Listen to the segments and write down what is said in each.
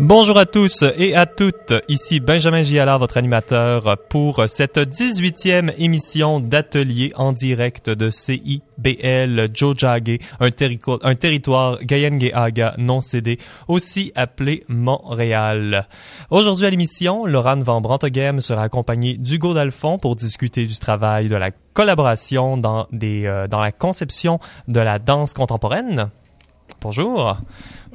Bonjour à tous et à toutes, ici Benjamin Giala, votre animateur pour cette 18e émission d'atelier en direct de CIBL Jojage, un, un territoire Gayengeaga non cédé, aussi appelé Montréal. Aujourd'hui à l'émission, Laurent Van Brantoghem sera accompagné d'Hugo Dalphon pour discuter du travail de la collaboration dans, euh, dans la conception de la danse contemporaine. Bonjour.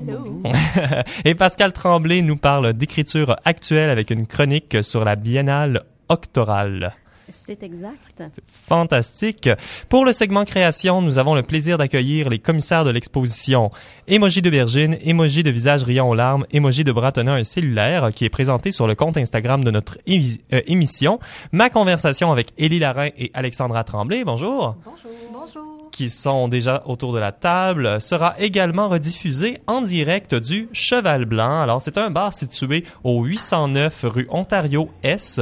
Hello. Et Pascal Tremblay nous parle d'écriture actuelle avec une chronique sur la biennale octorale. C'est exact. Fantastique. Pour le segment création, nous avons le plaisir d'accueillir les commissaires de l'exposition Émoji de Virgin, Émoji de visage riant aux larmes, Émoji de bras tenant un cellulaire qui est présenté sur le compte Instagram de notre euh, émission. Ma conversation avec Élie Larin et Alexandra Tremblay. Bonjour. Bonjour. Bonjour qui sont déjà autour de la table sera également rediffusé en direct du Cheval Blanc. Alors, c'est un bar situé au 809 rue Ontario Est.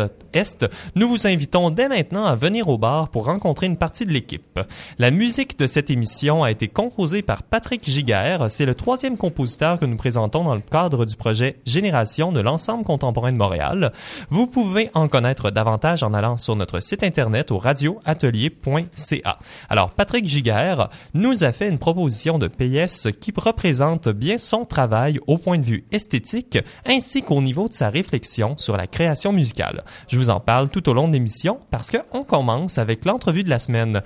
Nous vous invitons dès maintenant à venir au bar pour rencontrer une partie de l'équipe. La musique de cette émission a été composée par Patrick Giguère. C'est le troisième compositeur que nous présentons dans le cadre du projet Génération de l'ensemble contemporain de Montréal. Vous pouvez en connaître davantage en allant sur notre site internet au radioatelier.ca. Alors, Patrick Giguère nous a fait une proposition de PS qui représente bien son travail au point de vue esthétique ainsi qu'au niveau de sa réflexion sur la création musicale. Je vous en parle tout au long de l'émission parce qu'on commence avec l'entrevue de la semaine.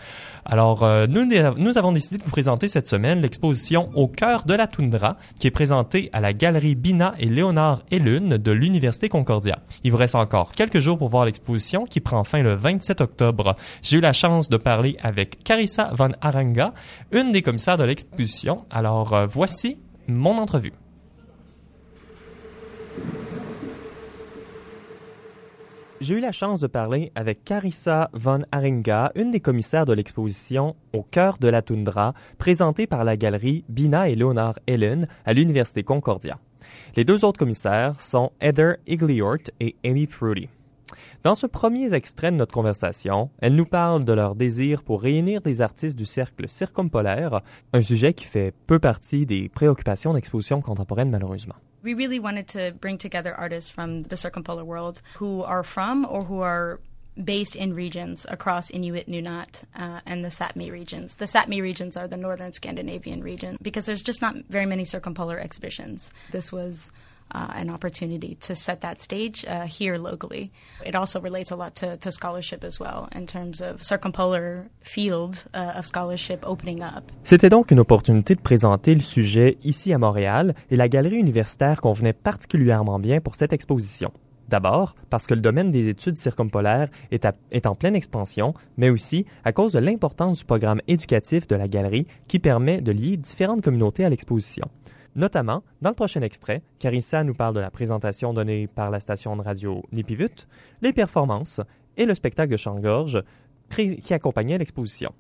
Alors, euh, nous, nous avons décidé de vous présenter cette semaine l'exposition Au cœur de la toundra qui est présentée à la galerie Bina et Léonard Lune de l'Université Concordia. Il vous reste encore quelques jours pour voir l'exposition qui prend fin le 27 octobre. J'ai eu la chance de parler avec Carissa Van Aranga, une des commissaires de l'exposition. Alors, euh, voici mon entrevue. J'ai eu la chance de parler avec Carissa Von Aringa, une des commissaires de l'exposition Au cœur de la toundra, présentée par la galerie Bina et Leonard Ellen à l'Université Concordia. Les deux autres commissaires sont Heather Igliort et Amy Prudy. Dans ce premier extrait de notre conversation, elles nous parlent de leur désir pour réunir des artistes du cercle circumpolaire, un sujet qui fait peu partie des préoccupations d'exposition contemporaine malheureusement. we really wanted to bring together artists from the circumpolar world who are from or who are based in regions across Inuit, Nunat, uh, and the Sapmi regions. The Sapmi regions are the northern Scandinavian region because there's just not very many circumpolar exhibitions. This was uh, an opportunity to set that stage uh, here locally. It also relates a lot to, scholarship as well in terms of circumpolar field uh, of scholarship opening up. C'était donc une opportunité de présenter le sujet ici à Montréal et la galerie universitaire convenait particulièrement bien pour cette exposition. D'abord, parce que le domaine des études circumpolaires est, en pleine expansion, mais aussi à cause de l'importance du programme éducatif de la galerie qui permet de lier différentes communautés à l'exposition. Notamment, dans le prochain extrait, Carissa nous parle de la présentation donnée par la station de radio Nipivut, les performances et le spectacle de chant-gorge qui accompagnait l'exposition.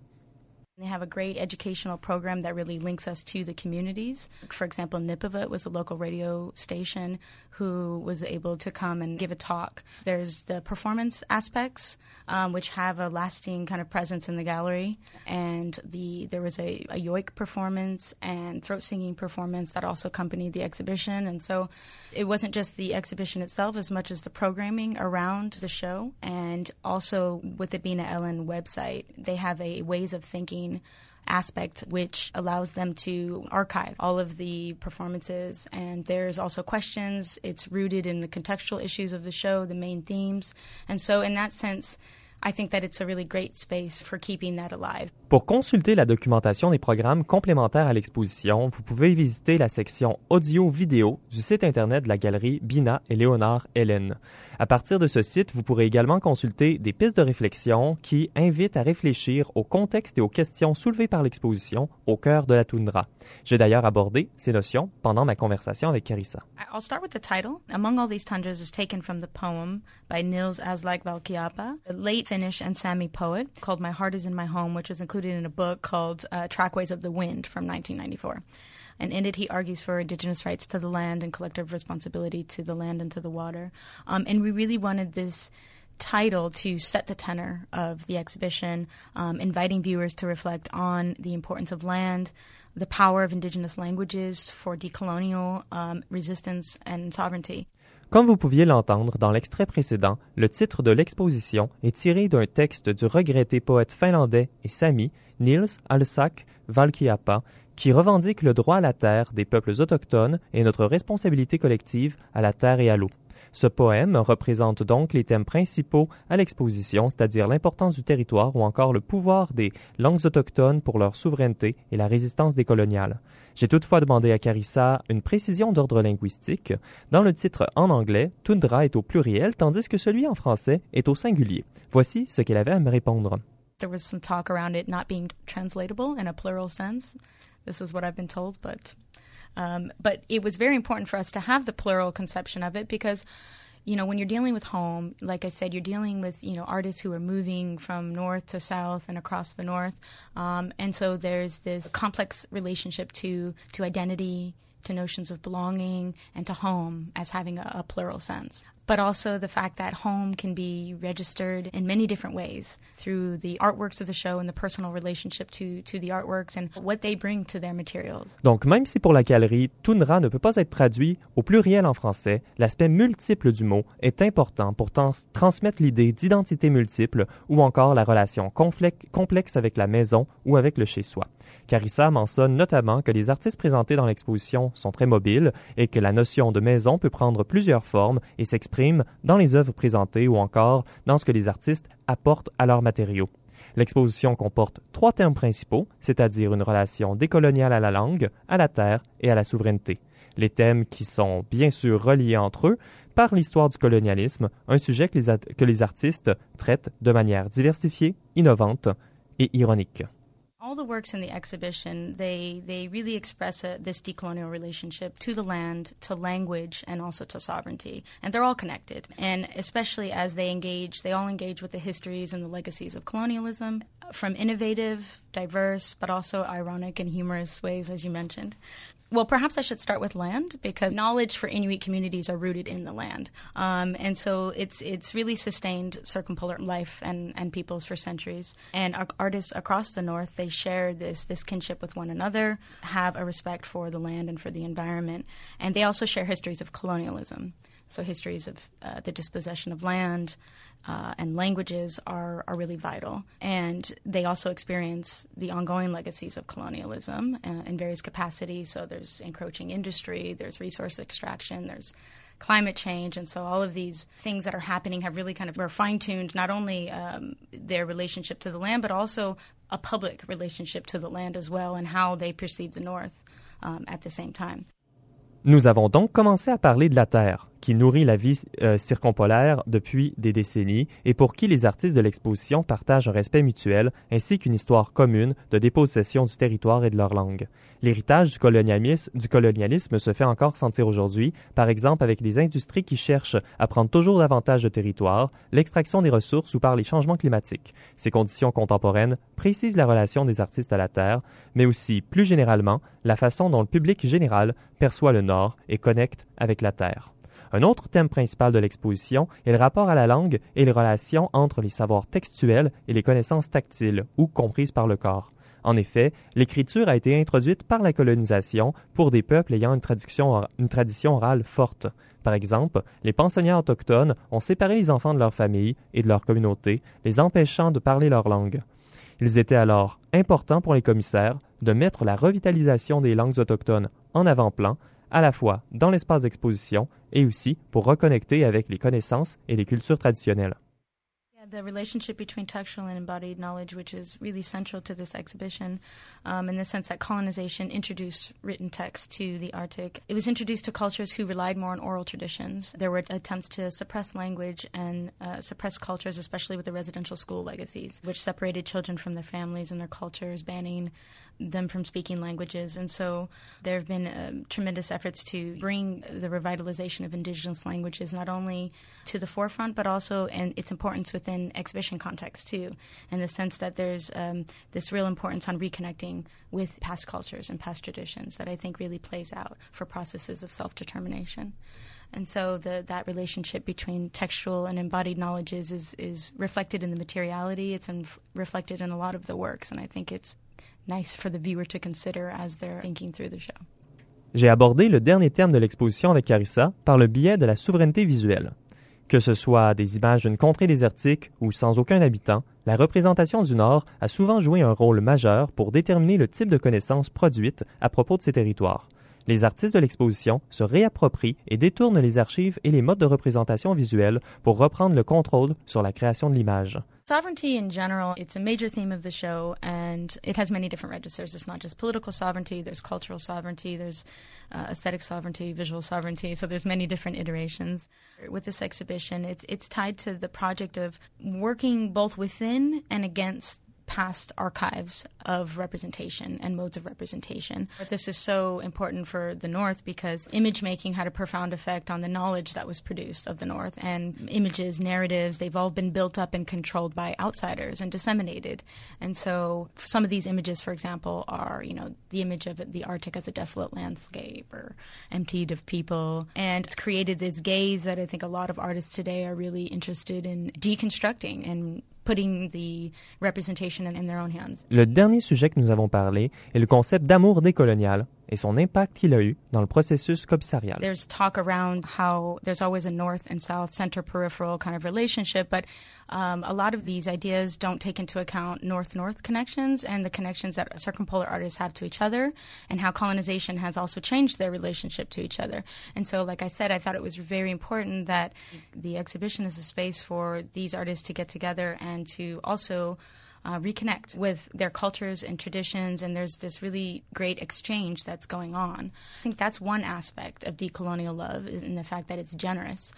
They have a great educational program that really links us to the communities. For example, Nipavut was a local radio station who was able to come and give a talk. There's the performance aspects, um, which have a lasting kind of presence in the gallery, and the there was a, a yoik performance and throat singing performance that also accompanied the exhibition. And so, it wasn't just the exhibition itself as much as the programming around the show, and also with it being an Ellen website, they have a ways of thinking aspect, which allows them to archive all of the performances. And there's also questions. It's rooted in the contextual issues of the show, the main themes. And so, in that sense, I think that it's a really great space for keeping that alive. Pour consulter la documentation des programmes complémentaires à l'exposition, vous pouvez visiter la section audio-vidéo du site internet de la galerie Bina et Léonard Hélène. À partir de ce site, vous pourrez également consulter des pistes de réflexion qui invitent à réfléchir au contexte et aux questions soulevées par l'exposition au cœur de la toundra. J'ai d'ailleurs abordé ces notions pendant ma conversation avec Carissa. I'll start with the title. Among All These Tundras is taken from the poem by Nils Aslak Valkiapa, late Finnish and Sami poet called My Heart is in My Home, which was included in a book called uh, Trackways of the Wind from 1994. And in it, he argues for indigenous rights to the land and collective responsibility to the land and to the water. Um, and we really wanted this title to set the tenor of the exhibition, um, inviting viewers to reflect on the importance of land, the power of indigenous languages for decolonial um, resistance and sovereignty. Comme vous pouviez l'entendre dans l'extrait précédent, le titre de l'exposition est tiré d'un texte du regretté poète finlandais et sami Niels Alsak Valkeapaa, qui revendique le droit à la terre des peuples autochtones et notre responsabilité collective à la terre et à l'eau. Ce poème représente donc les thèmes principaux à l'exposition, c'est-à-dire l'importance du territoire ou encore le pouvoir des langues autochtones pour leur souveraineté et la résistance décoloniale. J'ai toutefois demandé à Carissa une précision d'ordre linguistique. Dans le titre en anglais, Tundra est au pluriel, tandis que celui en français est au singulier. Voici ce qu'elle avait à me répondre. There was some talk around it not being translatable in a plural sense. This is what I've been told, but Um, but it was very important for us to have the plural conception of it because you know, when you're dealing with home, like I said, you're dealing with, you know, artists who are moving from north to south and across the north. Um, and so there's this complex relationship to, to identity, to notions of belonging, and to home as having a, a plural sense but also the fact that home can be registered in many different ways through the artworks of the show and the personal relationship to, to the artworks and what they bring to their materials. Donc, même si pour la galerie, Tundra ne peut pas être traduit au pluriel en français, l'aspect multiple du mot est important pour transmettre l'idée d'identité multiple ou encore la relation complexe avec la maison ou avec le chez-soi. Carissa mentionne notamment que les artistes présentés dans l'exposition sont très mobiles et que la notion de maison peut prendre plusieurs formes et dans les œuvres présentées ou encore dans ce que les artistes apportent à leurs matériaux. L'exposition comporte trois thèmes principaux, c'est-à-dire une relation décoloniale à la langue, à la terre et à la souveraineté. Les thèmes qui sont bien sûr reliés entre eux par l'histoire du colonialisme, un sujet que les artistes traitent de manière diversifiée, innovante et ironique. All the works in the exhibition they they really express a, this decolonial relationship to the land to language and also to sovereignty. And they're all connected. And especially as they engage they all engage with the histories and the legacies of colonialism from innovative diverse but also ironic and humorous ways as you mentioned well, perhaps I should start with land because knowledge for Inuit communities are rooted in the land, um, and so it's it's really sustained circumpolar life and, and peoples for centuries. And artists across the north they share this this kinship with one another, have a respect for the land and for the environment, and they also share histories of colonialism. So histories of uh, the dispossession of land uh, and languages are, are really vital. And they also experience the ongoing legacies of colonialism uh, in various capacities. So there's encroaching industry, there's resource extraction, there's climate change, and so all of these things that are happening have really kind of fine tuned not only um, their relationship to the land, but also a public relationship to the land as well, and how they perceive the North um, at the same time. Nous avons donc commencé à parler de la Terre, qui nourrit la vie euh, circumpolaire depuis des décennies et pour qui les artistes de l'exposition partagent un respect mutuel ainsi qu'une histoire commune de dépossession du territoire et de leur langue. L'héritage du colonialisme, du colonialisme se fait encore sentir aujourd'hui, par exemple avec des industries qui cherchent à prendre toujours davantage de territoire, l'extraction des ressources ou par les changements climatiques. Ces conditions contemporaines précisent la relation des artistes à la Terre, mais aussi, plus généralement, la façon dont le public général perçoit le Nord et connecte avec la Terre. Un autre thème principal de l'exposition est le rapport à la langue et les relations entre les savoirs textuels et les connaissances tactiles ou comprises par le corps. En effet, l'écriture a été introduite par la colonisation pour des peuples ayant une, tradition orale forte. Par exemple, les pensionnaires autochtones ont séparé les enfants de leur famille et de leur communauté, les empêchant de parler leur langue. Il était alors important pour les commissaires de mettre la revitalisation des langues autochtones en avant-plan à la fois dans l'espace d'exposition et aussi pour reconnecter avec les connaissances et les cultures traditionnelles. the relationship between textual and embodied knowledge, which is really central to this exhibition, um, in the sense that colonization introduced written text to the Arctic. It was introduced to cultures who relied more on oral traditions. There were attempts to suppress language and uh, suppress cultures, especially with the residential school legacies, which separated children from their families and their cultures, banning them from speaking languages. And so there have been uh, tremendous efforts to bring the revitalization of indigenous languages not only to the forefront, but also in its importance within exhibition context, too, in the sense that there's um, this real importance on reconnecting with past cultures and past traditions that I think really plays out for processes of self determination. And so the, that relationship between textual and embodied knowledges is, is reflected in the materiality. It's in, reflected in a lot of the works, and I think it's nice for the viewer to consider as they're thinking through the show. J'ai abordé le dernier terme de l'exposition avec Carissa par le biais de la souveraineté visuelle. Que ce soit des images d'une contrée désertique ou sans aucun habitant, la représentation du Nord a souvent joué un rôle majeur pour déterminer le type de connaissances produites à propos de ces territoires. Les artistes de l'exposition se réapproprient et détournent les archives et les modes de représentation visuelle pour reprendre le contrôle sur la création de l'image. Sovereignty in general, it's a major theme of the show, and it has many different registers. It's not just political sovereignty, there's cultural sovereignty, there's uh, aesthetic sovereignty, visual sovereignty, so there's many different iterations. With this exhibition, it's, it's tied to the project of working both within and against past archives of representation and modes of representation. But This is so important for the North because image making had a profound effect on the knowledge that was produced of the North. And images, narratives, they've all been built up and controlled by outsiders and disseminated. And so some of these images, for example, are, you know, the image of the Arctic as a desolate landscape or emptied of people. And it's created this gaze that I think a lot of artists today are really interested in deconstructing and putting the representation in, their own hands. Le dernier sujet que nous avons parlé est le concept d'amour décolonial et son impact qu'il a eu dans le processus commissarial. There's talk around how there's always a north and south, center peripheral kind of relationship, but um, a lot of these ideas don't take into account north north connections and the connections that circumpolar artists have to each other, and how colonization has also changed their relationship to each other. And so, like I said, I thought it was very important that the exhibition is a space for these artists to get together and to also uh, reconnect with their cultures and traditions, and there's this really great exchange that's going on. I think that's one aspect of decolonial love, is in the fact that it's generous.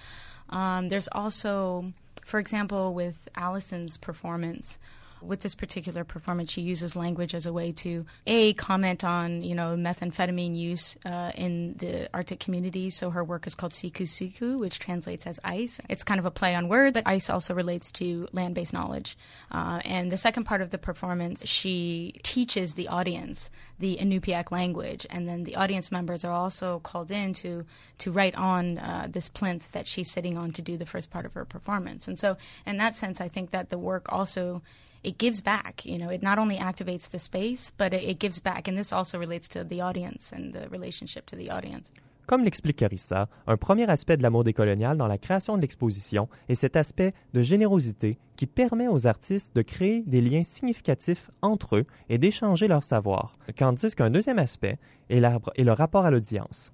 Um, there's also, for example, with Allison's performance, with this particular performance, she uses language as a way to a comment on you know methamphetamine use uh, in the Arctic community. So her work is called Siku Siku, which translates as ice. It's kind of a play on word, but ice also relates to land-based knowledge. Uh, and the second part of the performance, she teaches the audience the Inupiaq language, and then the audience members are also called in to to write on uh, this plinth that she's sitting on to do the first part of her performance. And so, in that sense, I think that the work also it gives back. You know, it not only activates the space, but it, gives back. And this also relates to the audience and the relationship to the audience. Comme l'explique Carissa, un premier aspect de l'amour décolonial dans la création de l'exposition est cet aspect de générosité qui permet aux artistes de créer des liens significatifs entre eux et d'échanger leur savoir, tandis qu'un deuxième aspect est, est le rapport à l'audience.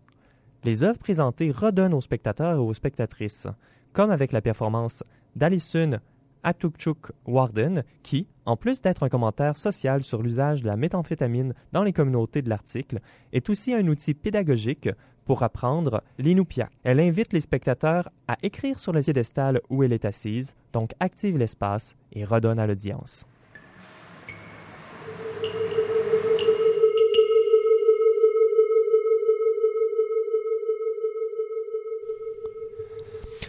Les œuvres présentées redonnent aux spectateurs et aux spectatrices, comme avec la performance d'Alison Atukchuk Warden, qui, en plus d'être un commentaire social sur l'usage de la méthamphétamine dans les communautés de l'article, est aussi un outil pédagogique pour apprendre l'inupiaq. Elle invite les spectateurs à écrire sur le piédestal où elle est assise, donc active l'espace et redonne à l'audience.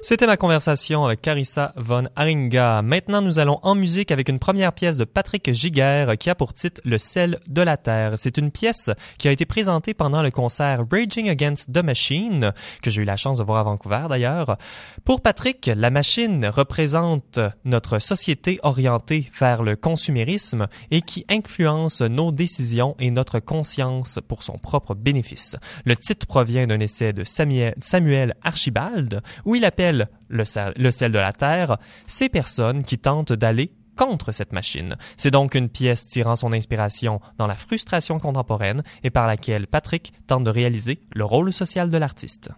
C'était ma conversation avec Carissa von Haringa. Maintenant, nous allons en musique avec une première pièce de Patrick Giguère qui a pour titre Le sel de la terre. C'est une pièce qui a été présentée pendant le concert Raging Against the Machine, que j'ai eu la chance de voir à Vancouver d'ailleurs. Pour Patrick, la machine représente notre société orientée vers le consumérisme et qui influence nos décisions et notre conscience pour son propre bénéfice. Le titre provient d'un essai de Samuel Archibald où il appelle le le sel de la Terre ces personnes qui tentent d'aller contre cette machine. C'est donc une pièce tirant son inspiration dans la frustration contemporaine et par laquelle Patrick tente de réaliser le rôle social de l'artiste.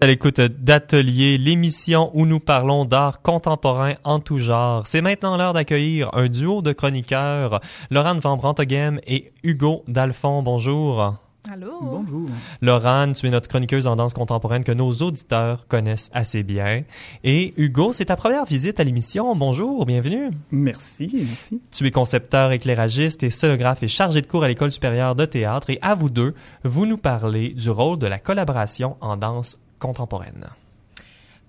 À l'écoute d'Atelier, l'émission où nous parlons d'art contemporain en tout genre. C'est maintenant l'heure d'accueillir un duo de chroniqueurs, Laurent Van Brantoghem et Hugo Dalphon. Bonjour. Allô? Bonjour. Laurent, tu es notre chroniqueuse en danse contemporaine que nos auditeurs connaissent assez bien. Et Hugo, c'est ta première visite à l'émission. Bonjour, bienvenue. Merci, merci. Tu es concepteur, éclairagiste et scénographe et chargé de cours à l'École supérieure de théâtre. Et à vous deux, vous nous parlez du rôle de la collaboration en danse contemporaine.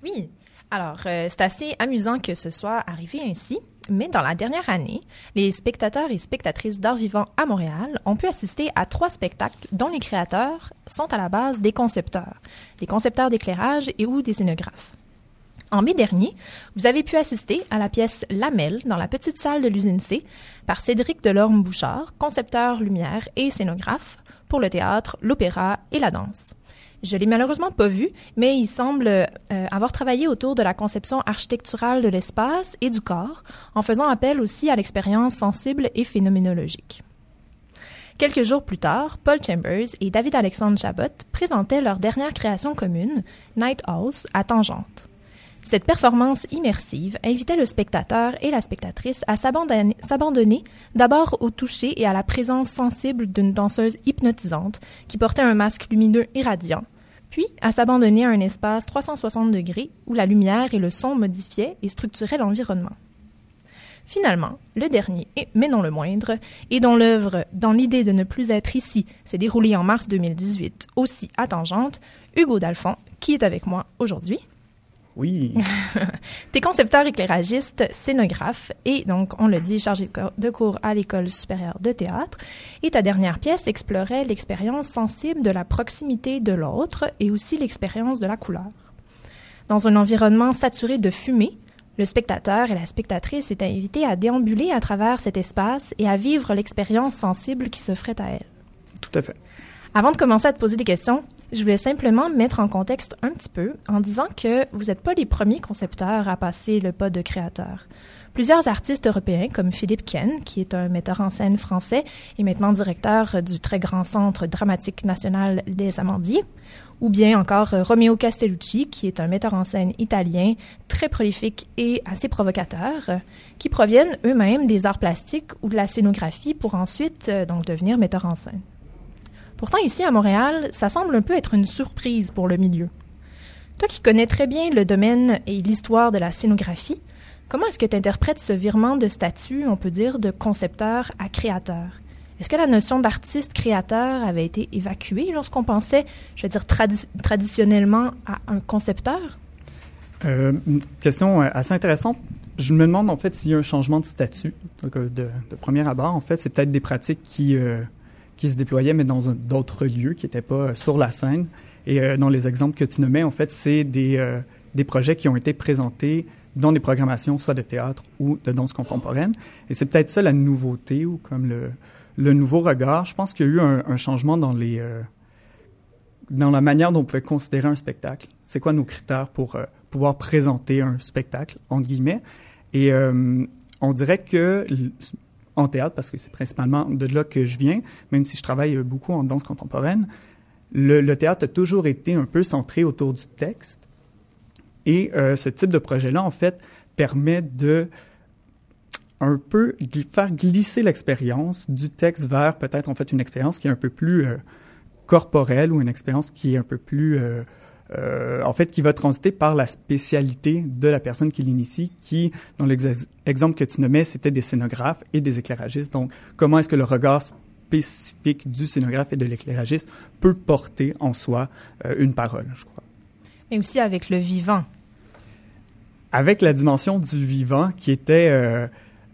Oui. Alors, euh, c'est assez amusant que ce soit arrivé ainsi. Mais dans la dernière année, les spectateurs et spectatrices d'art vivant à Montréal ont pu assister à trois spectacles dont les créateurs sont à la base des concepteurs, des concepteurs d'éclairage et ou des scénographes. En mai dernier, vous avez pu assister à la pièce Lamelle dans la petite salle de l'usine C par Cédric Delorme-Bouchard, concepteur lumière et scénographe pour le théâtre, l'opéra et la danse. Je l'ai malheureusement pas vu, mais il semble euh, avoir travaillé autour de la conception architecturale de l'espace et du corps, en faisant appel aussi à l'expérience sensible et phénoménologique. Quelques jours plus tard, Paul Chambers et David Alexandre Chabot présentaient leur dernière création commune, Night House, à Tangente. Cette performance immersive invitait le spectateur et la spectatrice à s'abandonner d'abord au toucher et à la présence sensible d'une danseuse hypnotisante qui portait un masque lumineux irradiant, puis à s'abandonner à un espace 360 degrés où la lumière et le son modifiaient et structuraient l'environnement. Finalement, le dernier, mais non le moindre, et dont l'œuvre Dans l'idée de ne plus être ici s'est déroulée en mars 2018, aussi à Tangente, Hugo Dalphon, qui est avec moi aujourd'hui. Oui. T'es concepteur éclairagiste, scénographe et donc, on le dit, chargé de cours à l'École supérieure de théâtre. Et ta dernière pièce explorait l'expérience sensible de la proximité de l'autre et aussi l'expérience de la couleur. Dans un environnement saturé de fumée, le spectateur et la spectatrice étaient invités à déambuler à travers cet espace et à vivre l'expérience sensible qui s'offrait à elle. Tout à fait. Avant de commencer à te poser des questions, je voulais simplement mettre en contexte un petit peu en disant que vous n'êtes pas les premiers concepteurs à passer le pas de créateur. Plusieurs artistes européens, comme Philippe Ken, qui est un metteur en scène français et maintenant directeur du très grand centre dramatique national Les Amandiers, ou bien encore Romeo Castellucci, qui est un metteur en scène italien très prolifique et assez provocateur, qui proviennent eux-mêmes des arts plastiques ou de la scénographie pour ensuite euh, donc devenir metteur en scène. Pourtant, ici à Montréal, ça semble un peu être une surprise pour le milieu. Toi qui connais très bien le domaine et l'histoire de la scénographie, comment est-ce que tu interprètes ce virement de statut, on peut dire, de concepteur à créateur? Est-ce que la notion d'artiste créateur avait été évacuée lorsqu'on pensait, je veux dire, traditionnellement à un concepteur? Euh, question euh, assez intéressante. Je me demande en fait s'il y a un changement de statut. Euh, de, de, premier abord, en fait, c'est peut-être des pratiques qui, qui se déployaient, mais dans d'autres lieux qui n'étaient pas sur la scène. Et euh, dans les exemples que tu nommais, en fait, c'est des, euh, des projets qui ont été présentés dans des programmations, soit de théâtre ou de danse contemporaine. Et c'est peut-être ça la nouveauté ou comme le, le nouveau regard. Je pense qu'il y a eu un, changement dans les euh, dans la manière dont on pouvait considérer un spectacle. C'est quoi nos critères pour euh, pouvoir présenter un spectacle, entre guillemets? Et euh, on dirait que en théâtre, parce que c'est principalement de là que je viens, même si je travaille beaucoup en danse contemporaine, le, théâtre a toujours été un peu centré autour du texte. Et euh, ce type de projet-là, en fait, permet de un peu faire glisser l'expérience du texte vers peut-être en fait une expérience qui est un peu plus euh, corporelle ou une expérience qui est un peu plus euh, euh, en fait qui va transiter par la spécialité de la personne qui l'initie qui dans l'exemple que tu nommais c'était des scénographes et des éclairagistes. Donc comment est-ce que le regard spécifique du scénographe et de l'éclairagiste peut porter en soi euh, une parole je crois. Mais aussi avec le vivant. Avec la dimension du vivant qui était euh,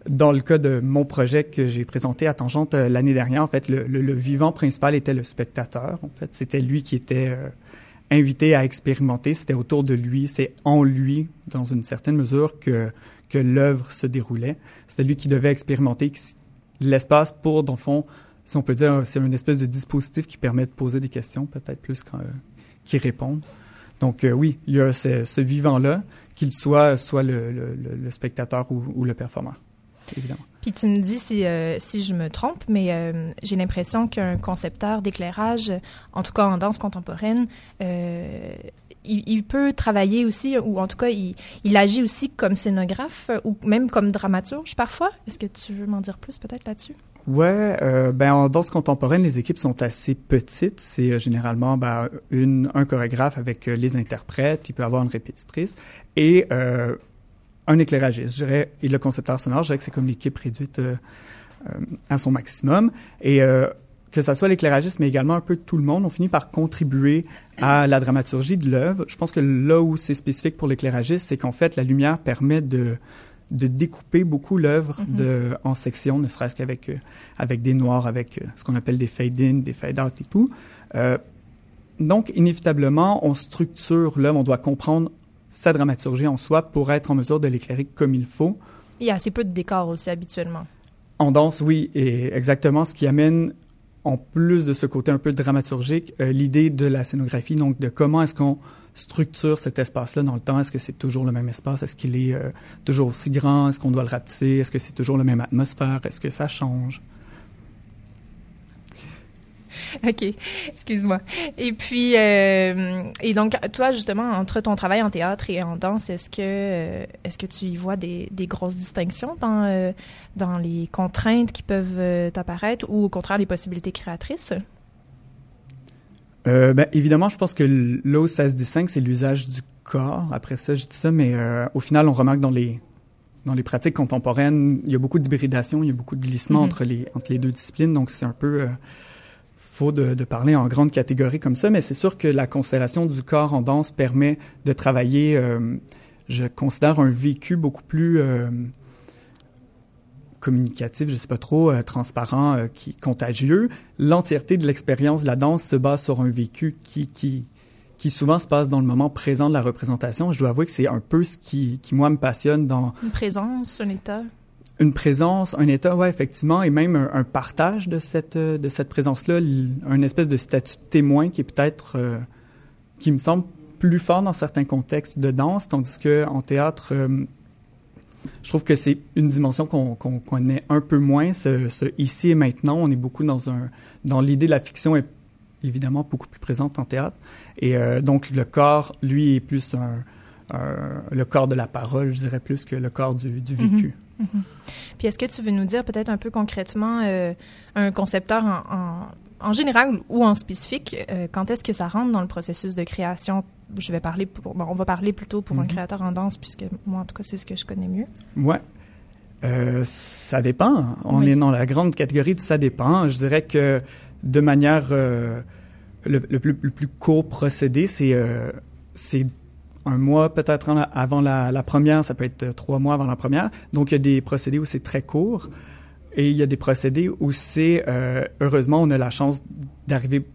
dans le cas de mon projet que j'ai présenté à Tangente l'année dernière, en fait, le, le, le, vivant principal était le spectateur. En fait, c'était lui qui était euh, invité à expérimenter. C'était autour de lui, c'est en lui, dans une certaine mesure, que que l'œuvre se déroulait. C'était lui qui devait expérimenter l'espace pour, dans le fond, si on peut dire, c'est une espèce de dispositif qui permet de poser des questions, peut-être plus qui répondent. Donc euh, oui, il y a ce, vivant-là, qu'il soit soit le spectateur ou, ou le performeur évidemment. Puis tu me dis si, euh, si je me trompe, mais euh, j'ai l'impression qu'un concepteur d'éclairage, en tout cas en danse contemporaine, euh, il, il peut travailler aussi, ou en tout cas, il, il agit aussi comme scénographe ou même comme dramaturge parfois. Est-ce que tu veux m'en dire plus peut-être là-dessus? Ouais, ben en danse contemporaine, les équipes sont assez petites. C'est généralement ben, une, un chorégraphe avec les interprètes. Il peut avoir une répétitrice et un éclairagiste. Je dirais, et le concepteur sonore, je dirais que c'est comme l'équipe réduite euh, euh, à son maximum. Et euh, que ça soit l'éclairagiste, mais également un peu tout le monde, on finit par contribuer à la dramaturgie de l'œuvre. Je pense que là où c'est spécifique pour l'éclairagiste, c'est qu'en fait, la lumière permet de de découper beaucoup l'œuvre Mhm. de en sections, ne serait-ce qu'avec euh, avec des noirs, avec euh, ce qu'on appelle des fade-in, des fade-out et tout. Euh, donc, inévitablement, on structure l'œuvre, on doit comprendre sa dramaturgie en soi pour être en mesure de l'éclairer comme il faut. Il y a assez peu de décors aussi habituellement. En danse, oui, et exactement ce qui amène, en plus de ce côté un peu dramaturgique, euh, l'idée de la scénographie, donc de comment est-ce qu'on structure cet espace-là dans le temps. Est-ce que c'est toujours le même espace? Est-ce qu'il est euh, toujours aussi grand? Est-ce qu'on doit le rapetisser? Est-ce que c'est toujours la même atmosphère? Est-ce que ça change? OK, excuse-moi. Et puis, euh, et donc, toi, justement, entre ton travail en théâtre et en danse, est-ce que, euh, est-ce que tu y vois des, des grosses distinctions dans, euh, dans les contraintes qui peuvent t'apparaître ou au contraire les possibilités créatrices? Euh, ben, évidemment, je pense que là où ça se distingue, c'est l'usage du corps. Après ça, je dis ça, mais au final, on remarque dans les dans les pratiques contemporaines, il y a beaucoup d'hybridation, il y a beaucoup de glissement Mhm. entre les entre les deux disciplines, donc c'est un peu faux de, parler en grande catégorie comme ça, mais c'est sûr que la considération du corps en danse permet de travailler, euh, je considère un vécu beaucoup plus euh, communicatif, je sais pas trop, euh, transparent, qui contagieux. L'entièreté de l'expérience de la danse se base sur un vécu qui qui qui souvent se passe dans le moment présent de la représentation. Je dois avouer que c'est un peu ce qui qui moi me passionne dans Une présence, un état? Une présence, un état, ouais, effectivement, et même un, un partage de cette euh, de cette présence-là, un espèce de statut de témoin qui est peut-être euh, qui me semble plus fort dans certains contextes de danse, tandis que en théâtre, euh, je trouve que c'est une dimension qu'on qu'on connaît un peu moins. Ce, ce ici et maintenant, on est beaucoup dans un dans l'idée de la fiction est évidemment beaucoup plus présente en théâtre, et euh, donc le corps, lui, est plus un, un- le corps de la parole, je dirais plus que le corps du, du Mhm. Puis est-ce que tu veux nous dire peut-être un peu concrètement euh, un concepteur en, en, en général ou en spécifique, euh, quand est-ce que ça rentre dans le processus de création? Je vais parler pour, bon, on va parler plutôt pour un Mhm. créateur en danse, puisque moi, en tout cas, c'est ce que je connais mieux. Ouais. Euh, ça dépend. On Oui. est dans la grande catégorie du ça dépend. Je dirais que de manière le, le plus, le plus court procédé, c'est c'est un mois peut-être avant la, la première, ça peut être euh, trois mois avant la première. Donc il y a des procédés où c'est très court et il y a des procédés où c'est euh, heureusement on a la chance d'arriver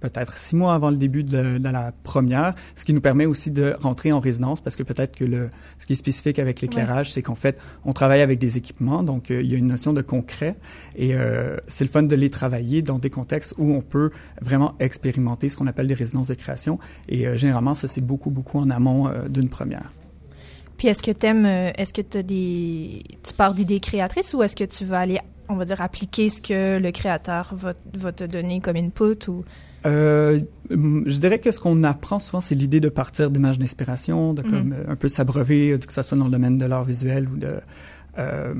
peut-être six mois avant le début de, de la première, ce qui nous permet aussi de rentrer en résidence parce que peut-être que le ce qui est spécifique avec l'éclairage, c'est qu'en fait, on travaille avec des équipements, donc euh, il y a une notion de concret et euh, c'est le fun de les travailler dans des contextes où on peut vraiment expérimenter ce qu'on appelle des résidences de création et euh, généralement ça c'est beaucoup beaucoup en amont d'une première. Puis est-ce que t'aimes, est-ce que t'as des, tu pars d'idées créatrices ou est-ce que tu vas aller, on va dire, appliquer ce que le créateur va, va te donner comme input ou Euh, je dirais que ce qu'on apprend souvent, c'est l'idée de partir d'images d'inspiration, de Mhm. comme euh, un peu s'abreuver, euh, que ça soit dans le domaine de l'art visuel ou de euh,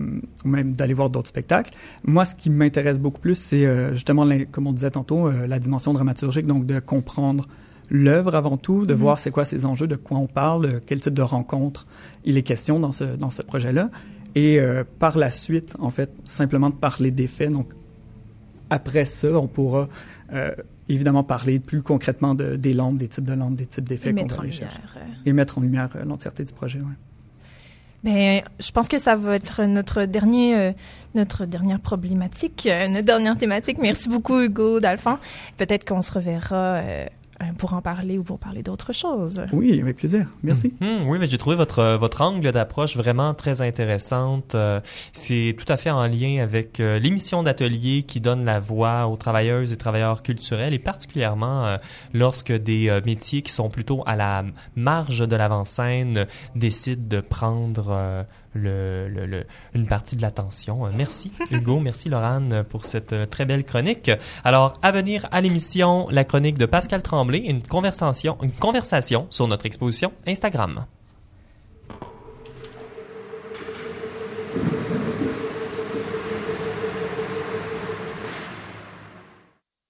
ou même d'aller voir d'autres spectacles. Moi, ce qui m'intéresse beaucoup plus, c'est euh, justement, comme on disait tantôt, euh, la dimension dramaturgique, donc de comprendre l'œuvre avant tout, de Mhm. voir c'est quoi ses enjeux, de quoi on parle, quel type de rencontre il est question dans ce dans ce projet-là, et euh, par la suite, en fait, simplement de parler des faits. Donc après ça, on pourra euh, évidemment parler plus concrètement de, des lampes, des types de lampes, des types d'effets qu'on va aller chercher. Et mettre en lumière euh, l'entièreté du projet, ouais. Ben, je pense que ça va être notre dernier, euh, notre dernière problématique, euh, notre dernière thématique. Merci beaucoup, Hugo Dalphand. Peut-être qu'on se reverra euh, pour en parler ou pour parler d'autre chose. Oui, avec plaisir. Merci. Mhm, oui, mais j'ai trouvé votre euh, votre angle d'approche vraiment très intéressante. Euh, c'est tout à fait en lien avec euh, l'émission d'atelier qui donne la voix aux travailleuses et travailleurs culturels et particulièrement euh, lorsque des euh, métiers qui sont plutôt à la marge de l'avant-scène décident de prendre euh, le, le- le- une partie de l'attention. Euh, Merci Hugo, merci Laurane pour cette euh, très belle chronique. Alors, à venir à l'émission, la chronique de Pascal Tremblay, une conversation, une conversation sur notre exposition Instagram.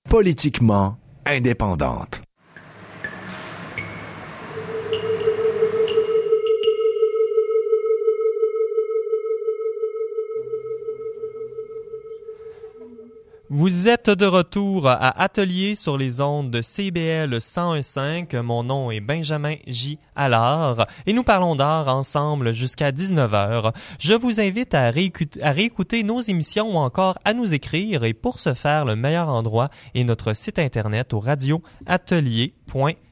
Politiquement indépendante. Vous êtes de retour à Atelier sur les ondes de CBL 101.5. Mon nom est Benjamin J. Allard et nous parlons d'art ensemble jusqu'à 19h. Je vous invite à réécouter, à réécouter nos émissions ou encore à nous écrire et pour ce faire, le meilleur endroit est notre site internet au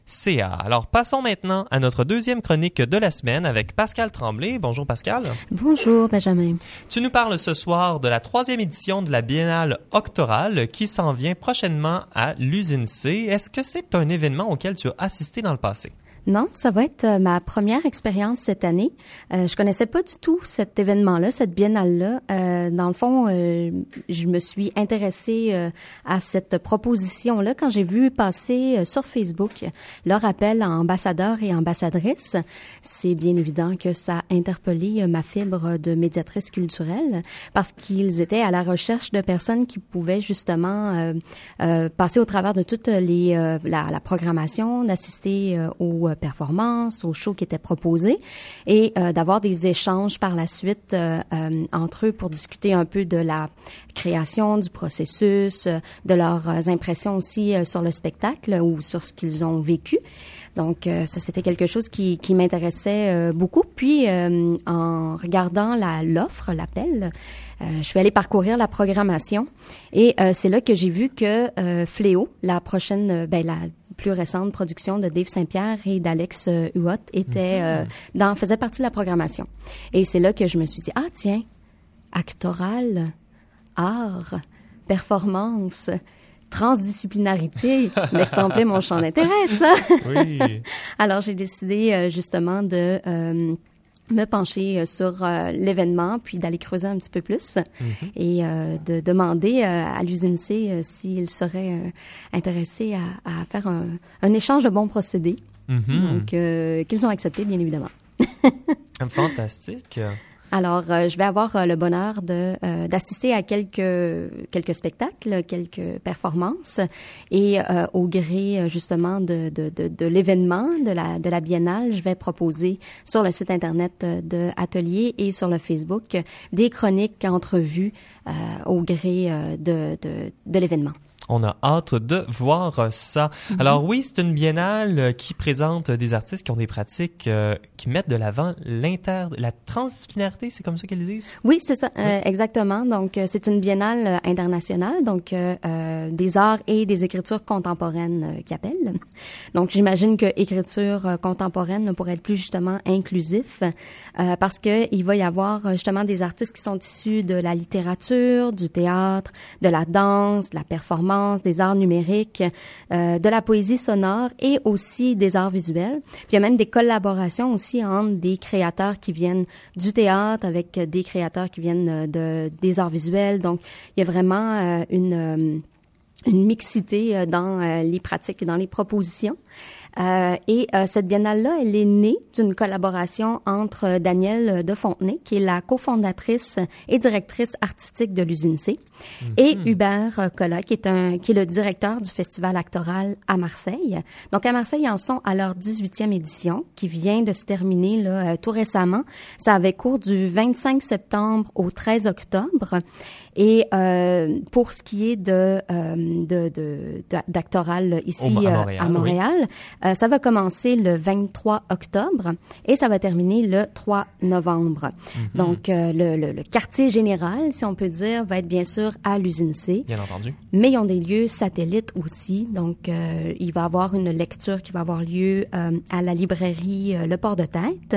radioatelier.ca. Alors passons maintenant à notre deuxième chronique de la semaine avec Pascal Tremblay. Bonjour Pascal. Bonjour, Benjamin. Tu nous parles ce soir de la troisième édition de la Biennale Octorale qui s'en vient prochainement à l'usine C. Est-ce que c'est un événement auquel tu as assisté dans le passé? Non, ça va être euh, ma première expérience cette année. Euh, je connaissais pas du tout cet événement-là, cette biennale-là. Euh, dans le fond, euh, je me suis intéressée euh, à cette proposition-là quand j'ai vu passer euh, sur Facebook leur appel à ambassadeurs et ambassadrices. C'est bien évident que ça a interpellé ma fibre de médiatrice culturelle parce qu'ils étaient à la recherche de personnes qui pouvaient justement passer au travers de toute les, la, la programmation, d'assister aux performances, aux shows qui étaient proposés et euh, d'avoir des échanges par la suite euh, euh, entre eux pour discuter un peu de la création, du processus, de leurs impressions aussi sur le spectacle ou sur ce qu'ils ont vécu. Donc, ça, c'était quelque chose qui, qui m'intéressait beaucoup. Puis, en regardant l'offre, l'appel, je suis allée parcourir la programmation et c'est là que j'ai vu que euh, Fléau, la prochaine, ben, la plus récente production de Dave Saint-Pierre et d'Alex euh, Huot, était euh, dans, faisait partie de la programmation. Et c'est là que je me suis dit, ah tiens, actoral, art, performance, transdisciplinarité, mais c'est en plein mon champ d'intérêt, ça. Oui. Alors, j'ai décidé euh, justement de euh, me pencher euh, sur euh, l'événement, puis d'aller creuser un petit peu plus et euh, de demander euh, à l'usine C s'ils seraient euh, intéressés à, à faire un, un échange de bons procédés. Mhm. Donc, qu'ils ont accepté, bien évidemment. Fantastique. Alors, euh, je vais avoir euh, le bonheur de euh, d'assister à quelques quelques spectacles, quelques performances, et au gré justement de de, de, l'événement de la de la biennale, je vais proposer sur le site internet de Atelier et sur le Facebook des chroniques, entrevues au gré de de, de l'événement. On a hâte de voir ça. Alors oui, c'est une biennale qui présente des artistes qui ont des pratiques euh, qui mettent de l'avant l'inter, la transdisciplinarité, c'est comme ça qu'ils disent? Oui, c'est ça, euh, exactement. Donc, euh, c'est une biennale internationale, donc euh, euh, des arts et des écritures contemporaines euh, qui appellent. Donc, j'imagine que écriture contemporaine pourrait être plus justement inclusif, euh, parce que il va y avoir justement des artistes qui sont issus de la littérature, du théâtre, de la danse, de la performance, des arts numériques, euh, de la poésie sonore et aussi des arts visuels. Puis il y a même des collaborations aussi entre des créateurs qui viennent du théâtre avec des créateurs qui viennent euh, de des arts visuels. Donc il y a vraiment euh, une mixité dans les pratiques et dans les propositions. Euh, et euh, cette biennale-là, elle est née d'une collaboration entre euh, Danielle de Fontenay, qui est la cofondatrice et directrice artistique de l'usine C, et Hubert euh, Collat, qui est, un, qui est le directeur du festival actoral à Marseille. Donc à Marseille, ils en sont à leur 18e édition, qui vient de se terminer là, euh, tout récemment. Ça avait cours du 25 septembre au 13 octobre. Et euh, pour ce qui est de euh, de- de- d'a- d'actoral ici à euh, Montréal, à. Montréal, euh, ça va commencer le 23 octobre et ça va terminer le 3 novembre. Mhm. Donc le, le- le quartier général, si on peut dire, va être bien sûr à l'usine C. Bien entendu. Mais ils ont des lieux satellites aussi. Donc, euh, il va y avoir une lecture qui va avoir lieu à la librairie Le Port de Tête.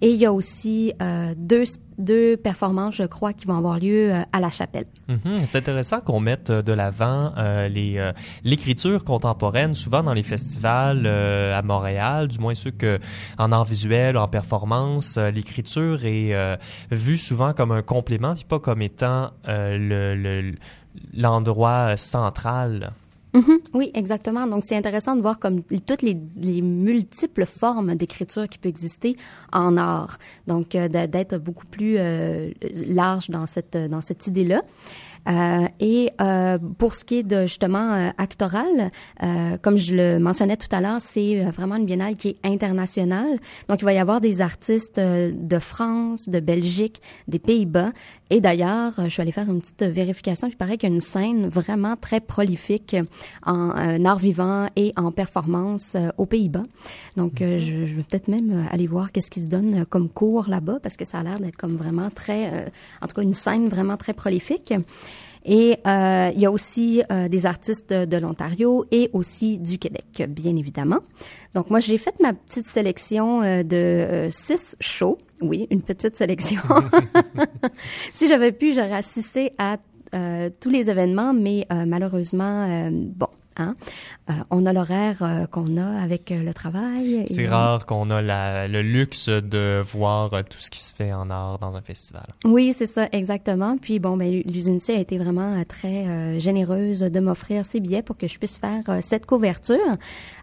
Et il y a aussi deux, deux performances, je crois, qui vont avoir lieu à la chapelle. Mhm. C'est intéressant qu'on mette de l'avant les l'écriture contemporaine, souvent dans les festivals à Montréal, du moins ceux que en art visuel, en performance, l'écriture est vue souvent comme un complément, puis pas comme étant le l'endroit central Mhm. oui, exactement. Donc, c'est intéressant de voir comme toutes les, les multiples formes d'écriture qui peuvent exister en art. Donc, euh, d'être beaucoup plus euh, large dans cette idée-là. Euh, et euh, pour ce qui est de justement euh, actoral, comme je le mentionnais tout à l'heure, c'est vraiment une biennale qui est internationale. Donc il va y avoir des artistes de France, de Belgique, des Pays-Bas. Et d'ailleurs, je suis allée faire une petite vérification. Il paraît qu'il y a une scène vraiment très prolifique en art vivant et en performance aux Pays-Bas. Donc je, je, vais peut-être même aller voir qu'est-ce qui se donne comme cours là-bas parce que ça a l'air d'être comme vraiment très, en tout cas une scène vraiment très prolifique. Et euh, il y a aussi euh, des artistes de l'Ontario et aussi du Québec, bien évidemment. Donc moi, j'ai fait ma petite sélection euh, de six shows. Oui, une petite sélection. si j'avais pu, j'aurais assisté à tous les événements, mais malheureusement, bon, Hein? Euh, on a l'horaire euh, qu'on a avec euh, le travail. C'est rare qu'on a le luxe de voir tout ce qui se fait en art dans un festival. Oui, c'est ça, exactement. Puis bon, ben, l'usine C a été vraiment très généreuse de m'offrir ces billets pour que je puisse faire cette couverture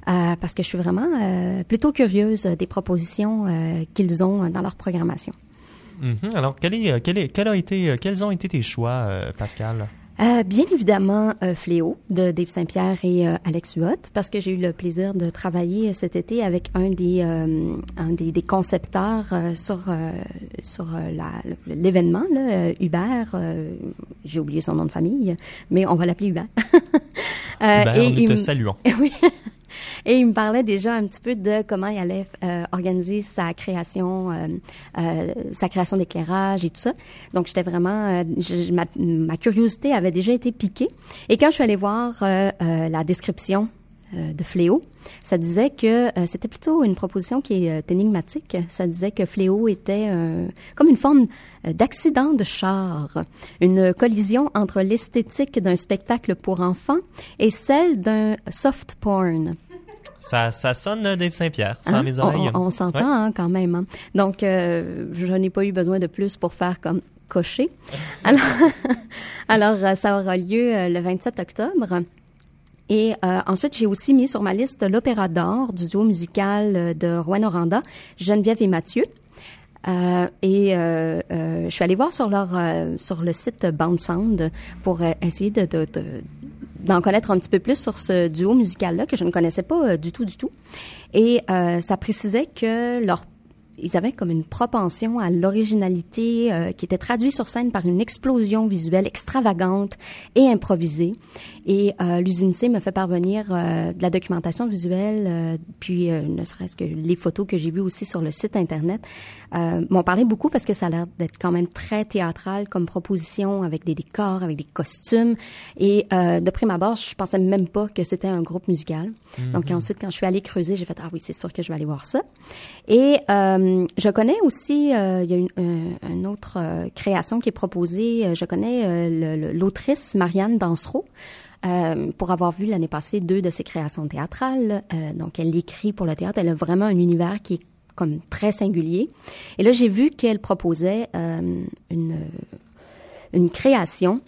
parce que je suis vraiment plutôt curieuse des propositions qu'ils ont dans leur programmation. Mm-hmm. Alors, quel est, quel est, quel a été, quels ont été tes choix, Pascal? Euh, bien évidemment, euh, Fléau de Dave Saint-Pierre et euh, Alex Huot, parce que j'ai eu le plaisir de travailler cet été avec un des, un des, des concepteurs sur, sur l'événement, Hubert. j'ai oublié son nom de famille, mais on va l'appeler Hubert. Hubert, et nous te saluons. oui. Et il me parlait déjà un petit peu de comment il allait euh, organiser sa création, euh, euh, sa création d'éclairage et tout ça. Donc, j'étais vraiment, ma, ma, curiosité avait déjà été piquée. Et quand je suis allée voir la description de Fléau, ça disait que c'était plutôt une proposition qui est énigmatique. Ça disait que Fléau était comme une forme d'accident de char, une collision entre l'esthétique d'un spectacle pour enfants et celle d'un soft porn. Ça, ça sonne euh, Dave Saint-Pierre, sans hein? mes oreilles. On, s'entend hein, quand même. Hein. Donc, euh, je n'ai pas eu besoin de plus pour faire comme cocher. Alors, alors euh, ça aura lieu le 27 octobre. Et ensuite, j'ai aussi mis sur ma liste l'Opéra d'or du duo musical de Rouen Oranda, Geneviève et Mathieu. et je suis allée voir sur leur sur le site Bound Sound pour essayer de, de, d'en connaître un petit peu plus sur ce duo musical-là que je ne connaissais pas euh, du tout, du tout. Et euh, ça précisait que leur ils avaient comme une propension à l'originalité euh, qui était traduite sur scène par une explosion visuelle extravagante et improvisée. Et euh, l'usine C me fait parvenir euh, de la documentation visuelle, euh, puis euh, ne serait-ce que les photos que j'ai vues aussi sur le site internet m'ont parlé beaucoup parce que ça a l'air d'être quand même très théâtral comme proposition avec des décors, avec des costumes. Et de prime abord, je pensais même pas que c'était un groupe musical. Mm-hmm. Donc ensuite, quand je suis allée creuser, j'ai fait ah oui, c'est sûr que je vais aller voir ça. Et je connais aussi, il y a une, une autre création qui est proposée. Je connais l'autrice Marianne Dansereau. Euh, pour avoir vu l'année passée deux de ses créations théâtrales. Euh, donc, elle écrit pour le théâtre. Elle a vraiment un univers qui est comme très singulier. Et là, j'ai vu qu'elle proposait euh, une création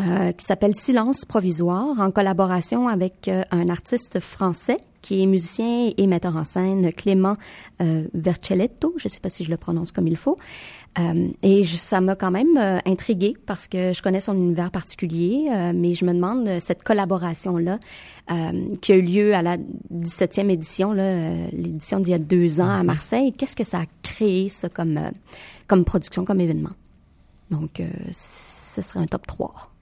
euh, qui s'appelle Silence provisoire en collaboration avec euh, un artiste français qui est musicien et metteur en scène, Clément euh, Vercelletto, je ne sais pas si je le prononce comme il faut. Euh, et ça m'a quand même euh, intriguée parce que je connais son univers particulier, euh, mais je me demande cette collaboration-là qui a eu lieu à la 17e édition, l'édition d'il y a deux ans à mhm. Marseille. Qu'est-ce que ça a créé, ça, comme, comme production, comme événement? Donc, ce serait un top 3.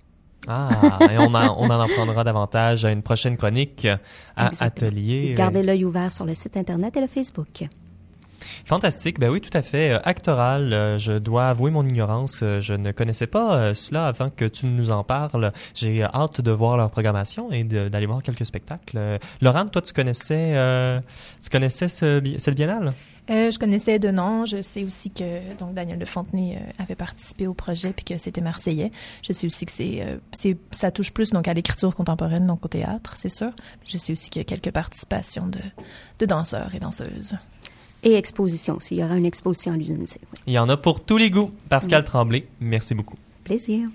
Ah, et on, en, on en apprendra davantage à une prochaine chronique à Atelier. Gardez l'œil ouvert sur le site Internet et le Facebook. Fantastique, ben oui, tout à fait. Euh, actoral, euh, je dois avouer mon ignorance. euh, je ne connaissais pas cela avant que tu nous en parles. J'ai hâte de voir leur programmation et d'aller voir quelques spectacles. Laurent, toi, tu connaissais, tu connaissais cette biennale? Je connaissais de nom. Je sais aussi que donc Daniel de Fontenay avait participé au projet puis que c'était marseillais. Je sais aussi que c'est, ça touche plus donc à l'écriture contemporaine donc au théâtre, c'est sûr. Je sais aussi qu'il y a quelques participations de danseurs et danseuses. Et exposition aussi. Il y aura une exposition à l'usine C. Oui. Il y en a pour tous les goûts. Pascal Tremblay, merci beaucoup. Plaisir.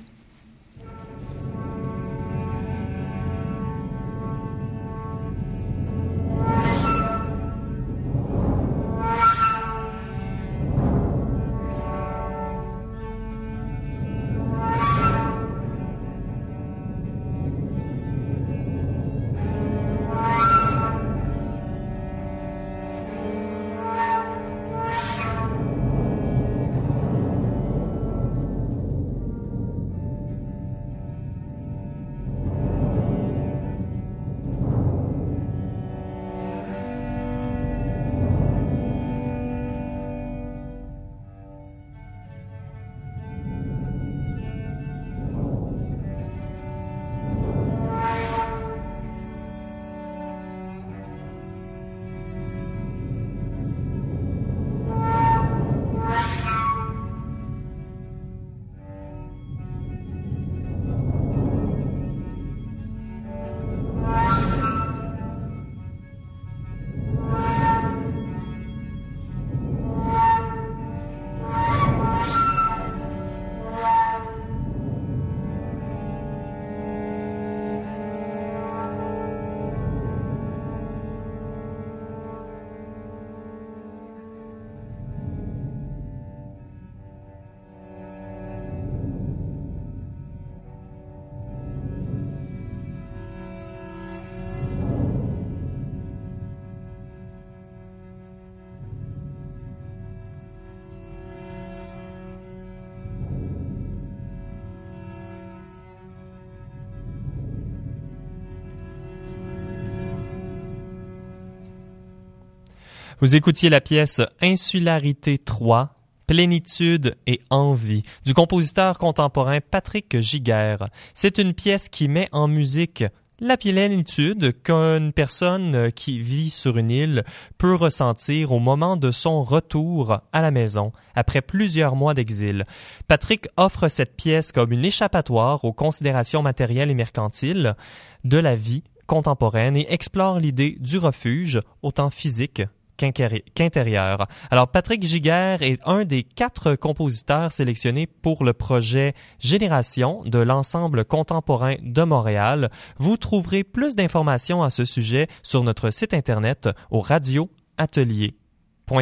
Vous écoutiez la pièce Insularité 3, Plénitude et envie du compositeur contemporain Patrick Giguère. C'est une pièce qui met en musique la plénitude qu'une personne qui vit sur une île peut ressentir au moment de son retour à la maison après plusieurs mois d'exil. Patrick offre cette pièce comme une échappatoire aux considérations matérielles et mercantiles de la vie contemporaine et explore l'idée du refuge, autant physique qu'intérieur. Alors, Patrick Giguère est un des quatre compositeurs sélectionnés pour le projet Génération de l'Ensemble contemporain de Montréal. Vous trouverez plus d'informations à ce sujet sur notre site internet au radioatelier.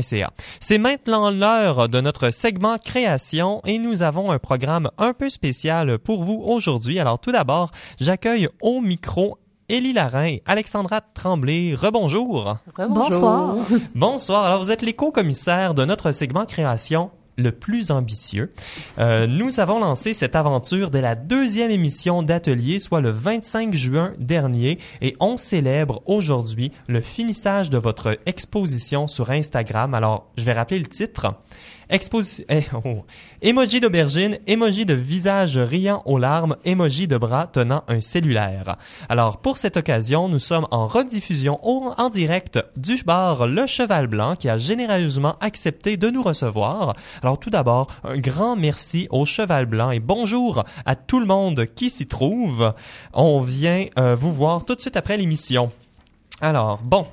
.ca. C'est maintenant l'heure de notre segment création et nous avons un programme un peu spécial pour vous aujourd'hui. Alors tout d'abord, j'accueille au micro Élie Larin, Alexandra Tremblay, rebonjour. Bonsoir. Bonsoir. Alors, vous êtes les co-commissaires de notre segment création le plus ambitieux. Euh, nous avons lancé cette aventure dès la deuxième émission d'atelier, soit le 25 juin dernier, et on célèbre aujourd'hui le finissage de votre exposition sur Instagram. Alors, je vais rappeler le titre. Exposi eh, oh. Emoji d'aubergine, emoji de visage riant aux larmes, emoji de bras tenant un cellulaire. Alors, pour cette occasion, nous sommes en rediffusion en direct du bar Le Cheval Blanc qui a généreusement accepté de nous recevoir. Alors, tout d'abord, un grand merci au Cheval Blanc et bonjour à tout le monde qui s'y trouve. On vient euh, vous voir tout de suite après l'émission. Alors, bon.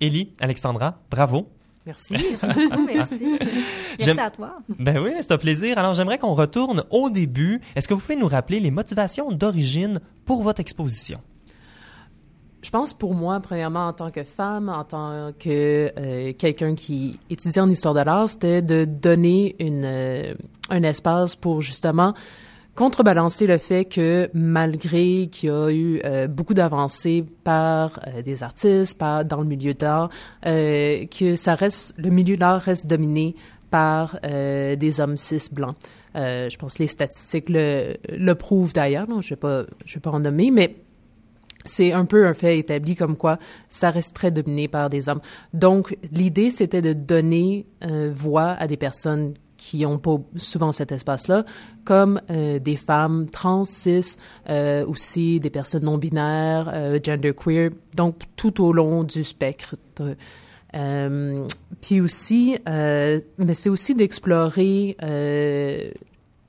Élie, Alexandra, bravo. Merci. Merci. Merci J'aime- à toi. Ben oui, c'est un plaisir. Alors, j'aimerais qu'on retourne au début. Est-ce que vous pouvez nous rappeler les motivations d'origine pour votre exposition? Je pense pour moi, premièrement, en tant que femme, en tant que euh, quelqu'un qui étudie en histoire de l'art, c'était de donner une, euh, un espace pour justement contrebalancer le fait que malgré qu'il y a eu euh, beaucoup d'avancées par euh, des artistes, par dans le milieu d'art, euh, que ça reste le milieu d'art reste dominé par euh, des hommes cis blancs. Je pense que les statistiques le, le prouvent d'ailleurs. non, Je vais pas je vais pas en nommer, mais c'est un peu un fait établi comme quoi ça reste très dominé par des hommes. Donc, l'idée, c'était de donner euh, voix à des personnes qui n'ont pas souvent cet espace-là, comme euh, des femmes trans, cis, euh, aussi des personnes non binaires, euh, genderqueer, donc tout au long du spectre. Euh, puis aussi, mais c'est aussi d'explorer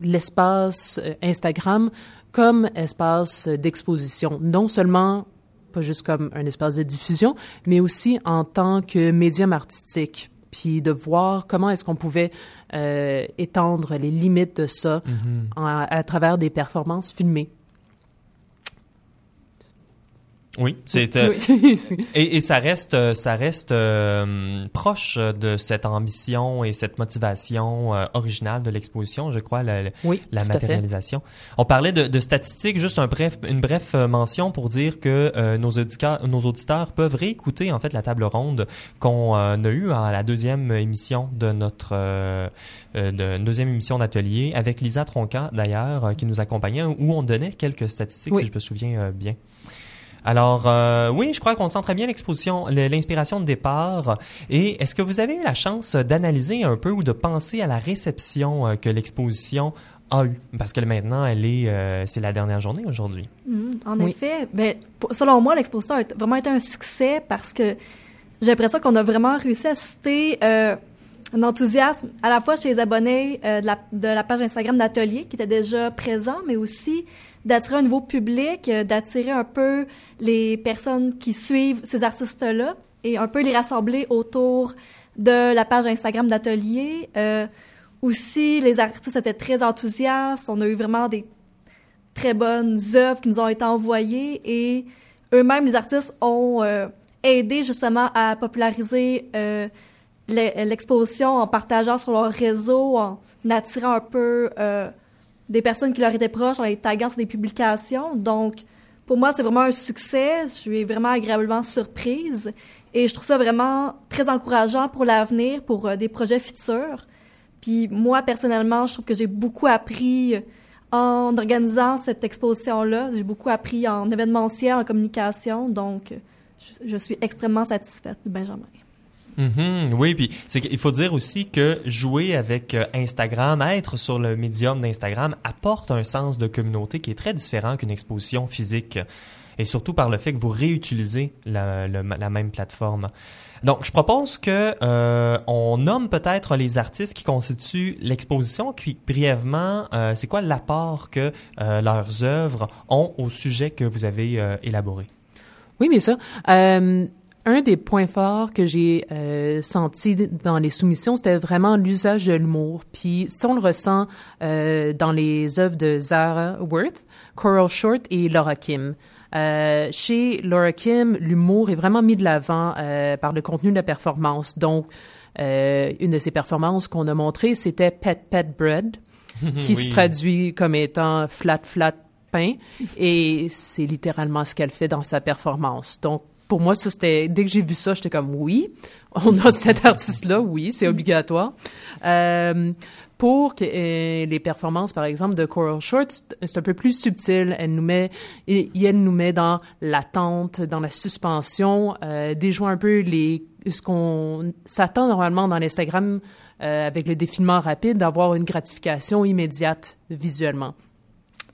l'espace Instagram comme espace d'exposition, non seulement pas juste comme un espace de diffusion, mais aussi en tant que médium artistique puis de voir comment est-ce qu'on pouvait étendre les limites de ça Mhm. en- à travers des performances filmées. Oui, c'est euh, Oui. et, et ça reste euh, ça reste euh, proche de cette ambition et cette motivation euh, originale de l'exposition, je crois, la, la- oui, la matérialisation. On parlait de, de statistiques, juste un bref, une brève euh, mention pour dire que euh, nos, auditeurs, nos auditeurs peuvent réécouter en fait la table ronde qu'on a eue à la deuxième émission de notre de, deuxième émission d'atelier avec Lisa Tronca d'ailleurs qui nous accompagnait où on donnait quelques statistiques Oui. si je me souviens bien. Alors, euh, oui, je crois qu'on sent très bien l'exposition, l'inspiration de départ. Et est-ce que vous avez eu la chance d'analyser un peu ou de penser à la réception euh, que l'exposition a eue? Parce que maintenant, elle est, euh, c'est la dernière journée aujourd'hui. Mhm, en Oui. effet, ben, pour- selon moi, l'exposition a été- vraiment été un succès parce que j'ai l'impression qu'on a vraiment réussi à susciter euh, un enthousiasme à la fois chez les abonnés euh, de, la, de la page Instagram d'Atelier qui était déjà présent, mais aussi d'attirer un nouveau public, euh, d'attirer un peu les personnes qui suivent ces artistes-là et un peu les rassembler autour de la page Instagram d'Atelier. Euh, aussi, les artistes étaient très enthousiastes. On a eu vraiment des très bonnes œuvres qui nous ont été envoyées et eux-mêmes, les artistes, ont euh, aidé justement à populariser euh, l'e- l'exposition en partageant sur leur réseau, en attirant un peu euh, des personnes qui leur étaient proches, en les taguant sur des publications. Donc, pour moi, c'est vraiment un succès. Je suis vraiment agréablement surprise et je trouve ça vraiment très encourageant pour l'avenir, pour euh, des projets futurs. Puis moi, personnellement, je trouve que j'ai beaucoup appris en organisant cette exposition-là. J'ai beaucoup appris en événementiel, en communication. Donc, je, je suis extrêmement satisfaite de Benjamin. Mhm, oui, puis qu'il faut dire aussi que jouer avec euh, Instagram, être sur le médium d'Instagram apporte un sens de communauté qui est très différent qu'une exposition physique. Et surtout par le fait que vous réutilisez la, même plateforme. Donc, je propose que euh, on nomme peut-être les artistes qui constituent l'exposition, puis brièvement, euh, c'est quoi l'apport que euh, leurs œuvres ont au sujet que vous avez euh, élaboré? Oui, bien sûr. Un des points forts que j'ai euh, senti dans les soumissions, c'était vraiment l'usage de l'humour. Puis ça, on le ressent euh, dans les œuvres de Zara Worth, Coral Short et Laura Kim. Euh, chez Laura Kim, l'humour est vraiment mis de l'avant euh, par le contenu de la performance. Donc, euh, une de ces performances qu'on a montrées, c'était Pet Pet Bread, qui Oui. se traduit comme étant flat flat pain et c'est littéralement ce qu'elle fait dans sa performance. Donc pour moi ça c'était dès que j'ai vu ça j'étais comme oui on a cet artiste là oui c'est obligatoire. Euh, pour que, euh, les performances par exemple de Coral Short c'est- un peu plus subtil elle nous met et, elle nous met dans l'attente dans la suspension euh, déjoue un peu les ce qu'on s'attend normalement dans l'Instagram euh, avec le défilement rapide d'avoir une gratification immédiate visuellement.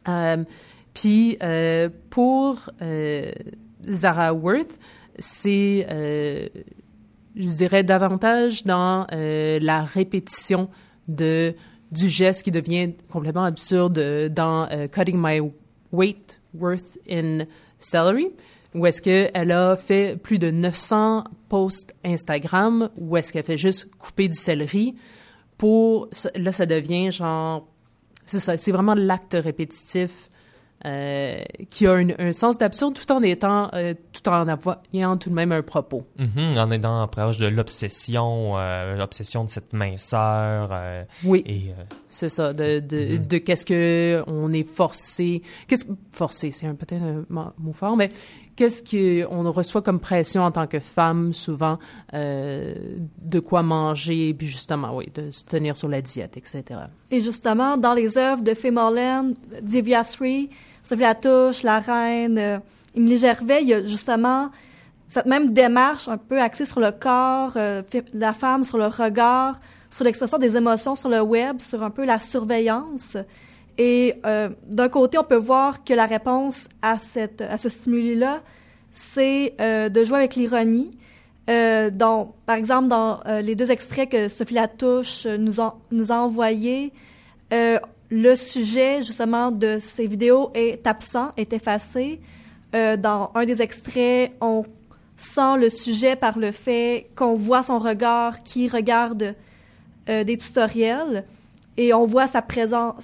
Euh, puis euh, pour Zara Worth, c'est, euh, je dirais, davantage dans euh, la répétition de du geste qui devient complètement absurde dans euh, Cutting My Weight Worth in Celery, où est-ce qu'elle a fait plus de 900 posts Instagram, où est-ce qu'elle fait juste couper du céleri pour... Là, ça devient genre... C'est ça, c'est vraiment l'acte répétitif euh, qui a un, un sens d'absurde tout en étant, euh, tout en ayant tout de même un propos. Mhm, en étant proche de l'obsession, euh, l'obsession de cette minceur. euh, Oui, euh, c'est ça, de, de, de qu'est-ce que on est forcé, qu'est-ce que- forcé, c'est un peut-être un mo- mot fort, mais qu'est-ce qu'on reçoit comme pression en tant que femme souvent, euh, de quoi manger, puis justement, oui, de se tenir sur la diète, etc. Et justement, dans les œuvres de Faye Morland, Divya Sophie Latouche, La Reine, euh, Gervais, il y a justement cette même démarche un peu axée sur le corps, euh, la femme, sur le regard, sur l'expression des émotions sur le web, sur un peu la surveillance. Et euh, d'un côté, on peut voir que la réponse à, cette, à ce stimuli-là, c'est euh, de jouer avec l'ironie. Donc, par exemple, dans les deux extraits que Sophie Latouche nous, a, nous a envoyés, le sujet justement de ces vidéos est absent, est effacé. Euh, dans un des extraits, on sent le sujet par le fait qu'on voit son regard qui regarde euh, des tutoriels et on voit sa présence,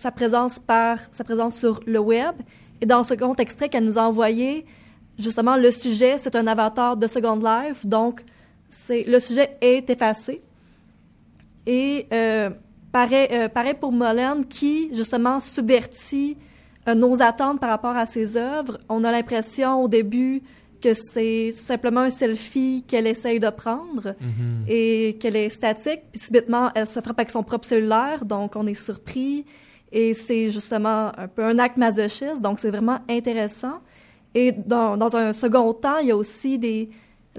sur le web. Et dans le second extrait qu'elle nous a envoyé, justement, le sujet, c'est un avatar de Second Life, donc le sujet est effacé. Et euh, pareil, euh, pareil pour Molène, qui justement subvertit euh, nos attentes par rapport à ses œuvres. On a l'impression au début que c'est simplement un selfie qu'elle essaye de prendre Mhm. et qu'elle est statique, puis subitement, elle se frappe avec son propre cellulaire, donc on est surpris. Et c'est justement un peu un acte masochiste, donc c'est vraiment intéressant. Et dans, dans un second temps, il y a aussi des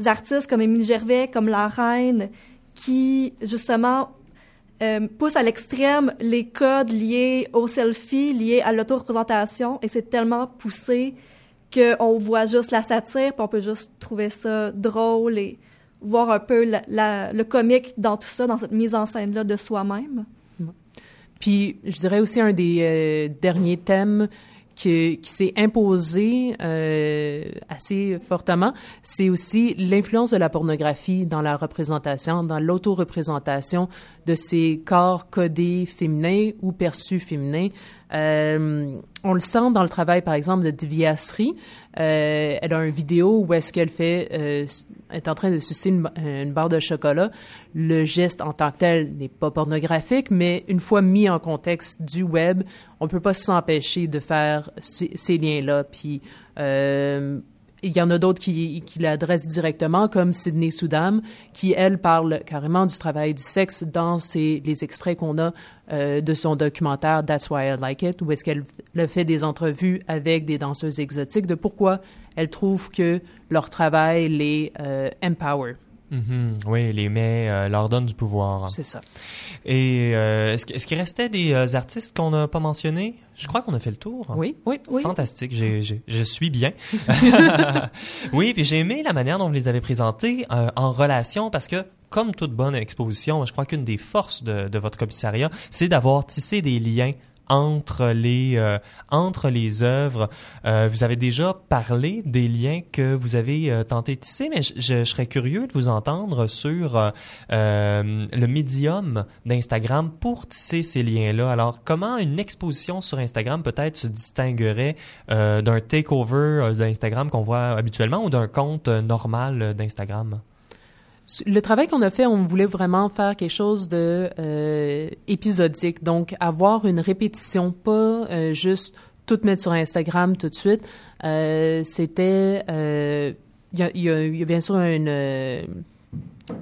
artistes comme Émile Gervais, comme La Reine, qui justement euh, poussent à l'extrême les codes liés au selfie, liés à l'auto-représentation, et c'est tellement poussé qu'on voit juste la satire, puis on peut juste trouver ça drôle et voir un peu le comique dans tout ça, dans cette mise en scène-là de soi-même. Puis, je dirais aussi un des euh, derniers thèmes qui, qui s'est imposé euh, assez fortement, c'est aussi l'influence de la pornographie dans la représentation, dans l'auto-représentation de ces corps codés féminins ou perçus féminins. Euh, on le sent dans le travail, par exemple, de Divyasri. Euh, elle a une vidéo où est-ce qu'elle fait, euh, est en train de sucer une, barre de chocolat. Le geste en tant que tel n'est pas pornographique, mais une fois mis en contexte du web, on peut pas s'empêcher de faire ces, ces liens-là. Puis euh, il y en a d'autres qui, qui l'adressent directement, comme Sydney Soudam, qui, elle, parle carrément du travail du sexe dans ces, les extraits qu'on a euh, de son documentaire That's Why I Like It, où est-ce qu'elle le fait des entrevues avec des danseuses exotiques, de pourquoi elle trouve que leur travail les euh, empower. Mhm. Oui, les met, euh, leur donne du pouvoir. C'est ça. Et euh, est-ce, qu'il restait des euh, artistes qu'on n'a pas mentionnés? Je crois qu'on a fait le tour. Oui, oui, oui. Fantastique, je suis bien. oui, puis j'ai aimé la manière dont vous les avez présentés en relation parce que, comme toute bonne exposition, je crois qu'une des forces de, de votre commissariat, c'est d'avoir tissé des liens entre les euh, entre les œuvres. Euh, vous avez déjà parlé des liens que vous avez euh, tenté de tisser, mais je, je- serais curieux de vous entendre sur euh, euh, le médium d'Instagram pour tisser ces liens-là. Alors, comment une exposition sur Instagram peut-être se distinguerait euh, d'un takeover d'Instagram qu'on voit habituellement ou d'un compte normal d'Instagram? Le travail qu'on a fait, on voulait vraiment faire quelque chose de euh, épisodique, donc avoir une répétition, pas euh, juste tout mettre sur Instagram tout de suite. Euh, C'était, il y, a, bien sûr une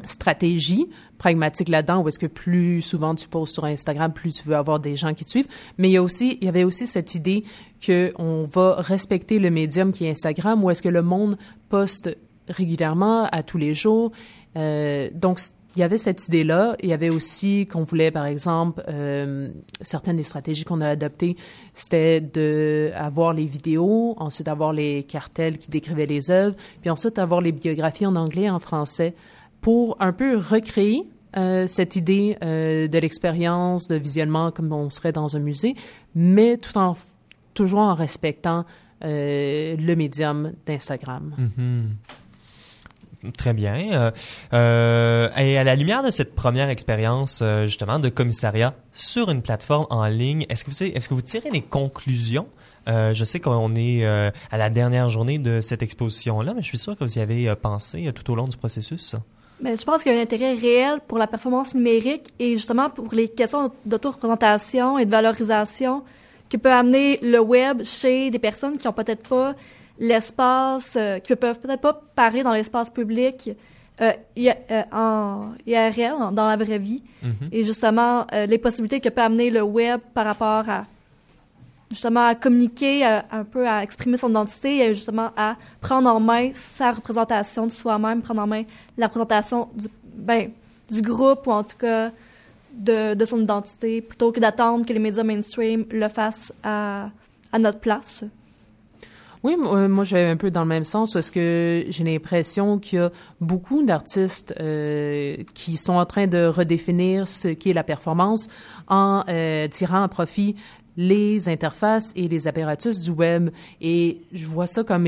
stratégie pragmatique là-dedans, où est-ce que plus souvent tu poses sur Instagram, plus tu veux avoir des gens qui te suivent. Mais il y a aussi, il y avait aussi cette idée que on va respecter le médium qui est Instagram, où est-ce que le monde poste régulièrement, à tous les jours. Euh, donc, il y avait cette idée-là. Il y avait aussi qu'on voulait, par exemple, euh, certaines des stratégies qu'on a adoptées, c'était de avoir les vidéos, ensuite avoir les cartels qui décrivaient les œuvres, puis ensuite avoir les biographies en anglais et en français pour un peu recréer euh, cette idée de l'expérience de visionnement comme on serait dans un musée, mais tout en toujours en respectant le médium d'Instagram. Mhm. Très bien. Euh, euh, et à la lumière de cette première expérience, euh, justement, de commissariat sur une plateforme en ligne, est-ce que vous, est-ce que vous tirez des conclusions? Je sais qu'on est à la dernière journée de cette exposition-là, mais je suis sûr que vous y avez pensé tout au long du processus. Mais je pense qu'il y a un intérêt réel pour la performance numérique et justement pour les questions d'auto-représentation et de valorisation que peut amener le web chez des personnes qui ont peut-être pas l'espace, euh, qui peuvent peut-être pas parler dans l'espace public euh, euh, en IRL, dans la vraie vie. Mhm. Et justement, euh, les possibilités que peut amener le web par rapport à justement à communiquer, à- un peu à exprimer son identité et justement à prendre en main sa représentation de soi-même, prendre en main la représentation du, ben, du groupe ou en tout cas de, de son identité plutôt que d'attendre que les médias mainstream le fassent à, à notre place. Oui, moi, euh, moi, je vais un peu dans le même sens parce que j'ai l'impression qu'il y a beaucoup d'artistes euh, qui sont en train de redéfinir ce qu'est la performance en euh, tirant à profit les interfaces et les apparatus du web. Et je vois ça comme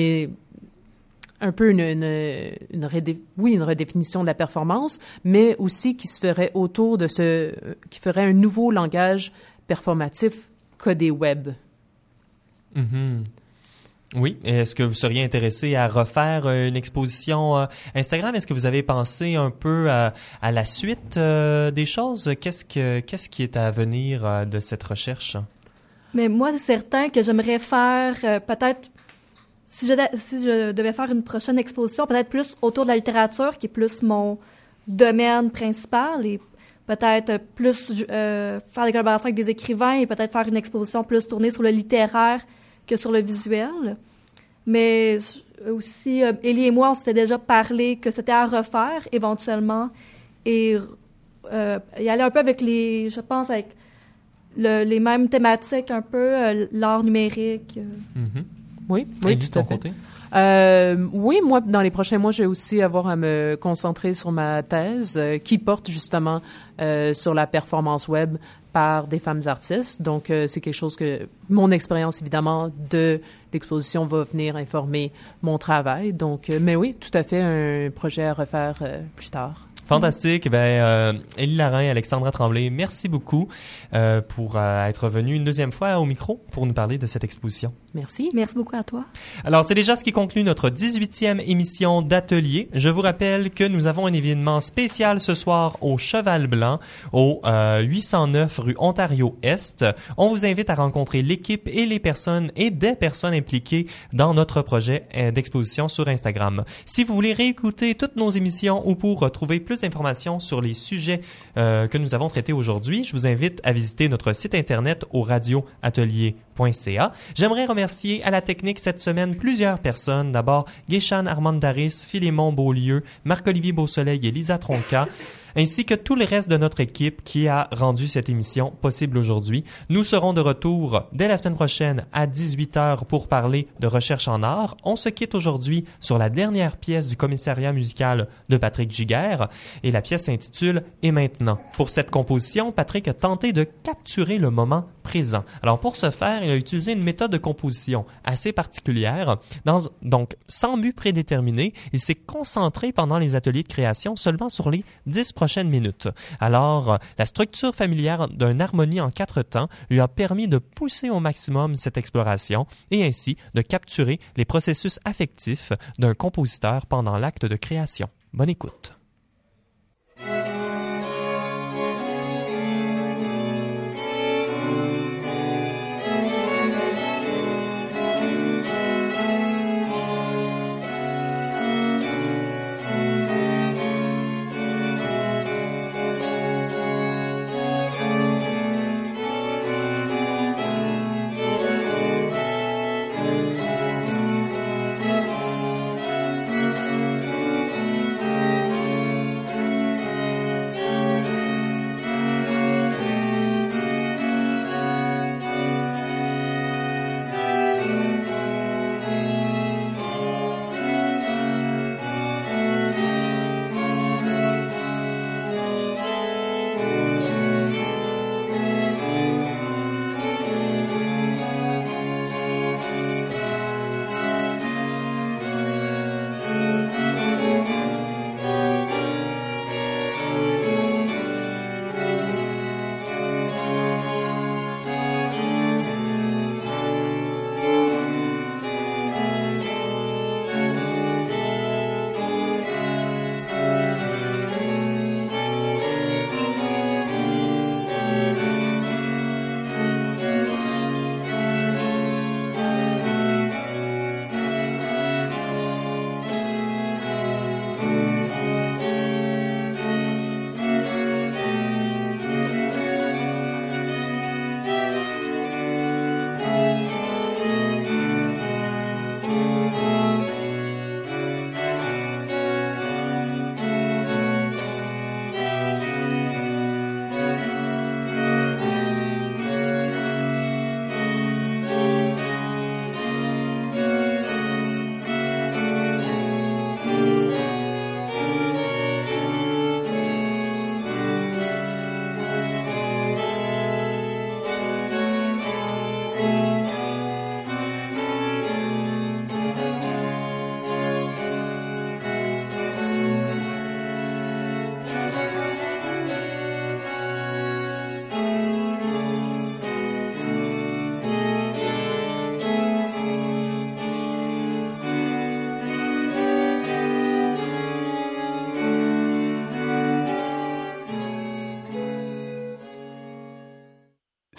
un peu une, redéfinition de la performance, mais aussi qui se ferait autour de ce, qui ferait un nouveau langage performatif codé web. Mhm. Oui. Est-ce que vous seriez intéressé à refaire euh, une exposition euh, Instagram? Est-ce que vous avez pensé un peu à, la suite euh, des choses? Qu'est-ce, que, qu'est-ce qui est à venir de cette recherche? Mais moi, c'est certain que j'aimerais faire peut-être, si je, si je devais faire une prochaine exposition, peut-être plus autour de la littérature, qui est plus mon domaine principal, et peut-être plus faire des collaborations avec des écrivains et peut-être faire une exposition plus tournée sur le littéraire que sur le visuel. Mais aussi, euh, Élie et moi, on s'était déjà parlé que c'était à refaire éventuellement et euh, y aller un peu avec les, je pense, avec le- les mêmes thématiques un peu, euh, l'art numérique. euh. Mhm. Oui, Et oui, de tout ton à fait. côté? Euh, oui, moi, dans les prochains mois, je vais aussi avoir à me concentrer sur ma thèse euh, qui porte justement euh, sur la performance web par des femmes artistes. Donc, euh, c'est quelque chose que mon expérience, évidemment, de l'exposition va venir informer mon travail. Donc, euh, mais oui, tout à fait un projet à refaire euh, plus tard. Fantastique. Ben, euh, Élie Larin et Alexandra Tremblay, merci beaucoup euh, pour euh, être venus une deuxième fois au micro pour nous parler de cette exposition. Merci. Merci beaucoup à toi. Alors, c'est déjà ce qui conclut notre 18e émission d'Atelier. Je vous rappelle que nous avons un événement spécial ce soir au Cheval Blanc, au euh, 809 rue Ontario-Est. On vous invite à rencontrer l'équipe et les personnes et des personnes impliquées dans notre projet euh, d'exposition sur Instagram. Si vous voulez réécouter toutes nos émissions ou pour euh, trouver plus d'informations sur les sujets euh, que nous avons traités aujourd'hui, je vous invite à visiter notre site internet au radioatelier.ca. J'aimerais remercier à la technique cette semaine plusieurs personnes. D'abord, Guéchan Armandaris, Philémon Beaulieu, Marc-Olivier Beausoleil et Lisa Tronca ainsi que tout le reste de notre équipe qui a rendu cette émission possible aujourd'hui. Nous serons de retour dès la semaine prochaine à 18h pour parler de recherche en art. On se quitte aujourd'hui sur la dernière pièce du commissariat musical de Patrick Giguère et la pièce s'intitule Et maintenant. Pour cette composition, Patrick a tenté de capturer le moment présent. Alors pour ce faire, il a utilisé une méthode de composition assez particulière. Donc, sans but prédéterminé, il s'est concentré pendant les ateliers de création seulement sur les 10 prochaines minutes. Alors, la structure familière d'une harmonie en quatre temps lui a permis de pousser au maximum cette exploration et ainsi de capturer les processus affectifs d'un compositeur pendant l'acte de création. Bonne écoute.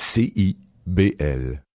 CIBL.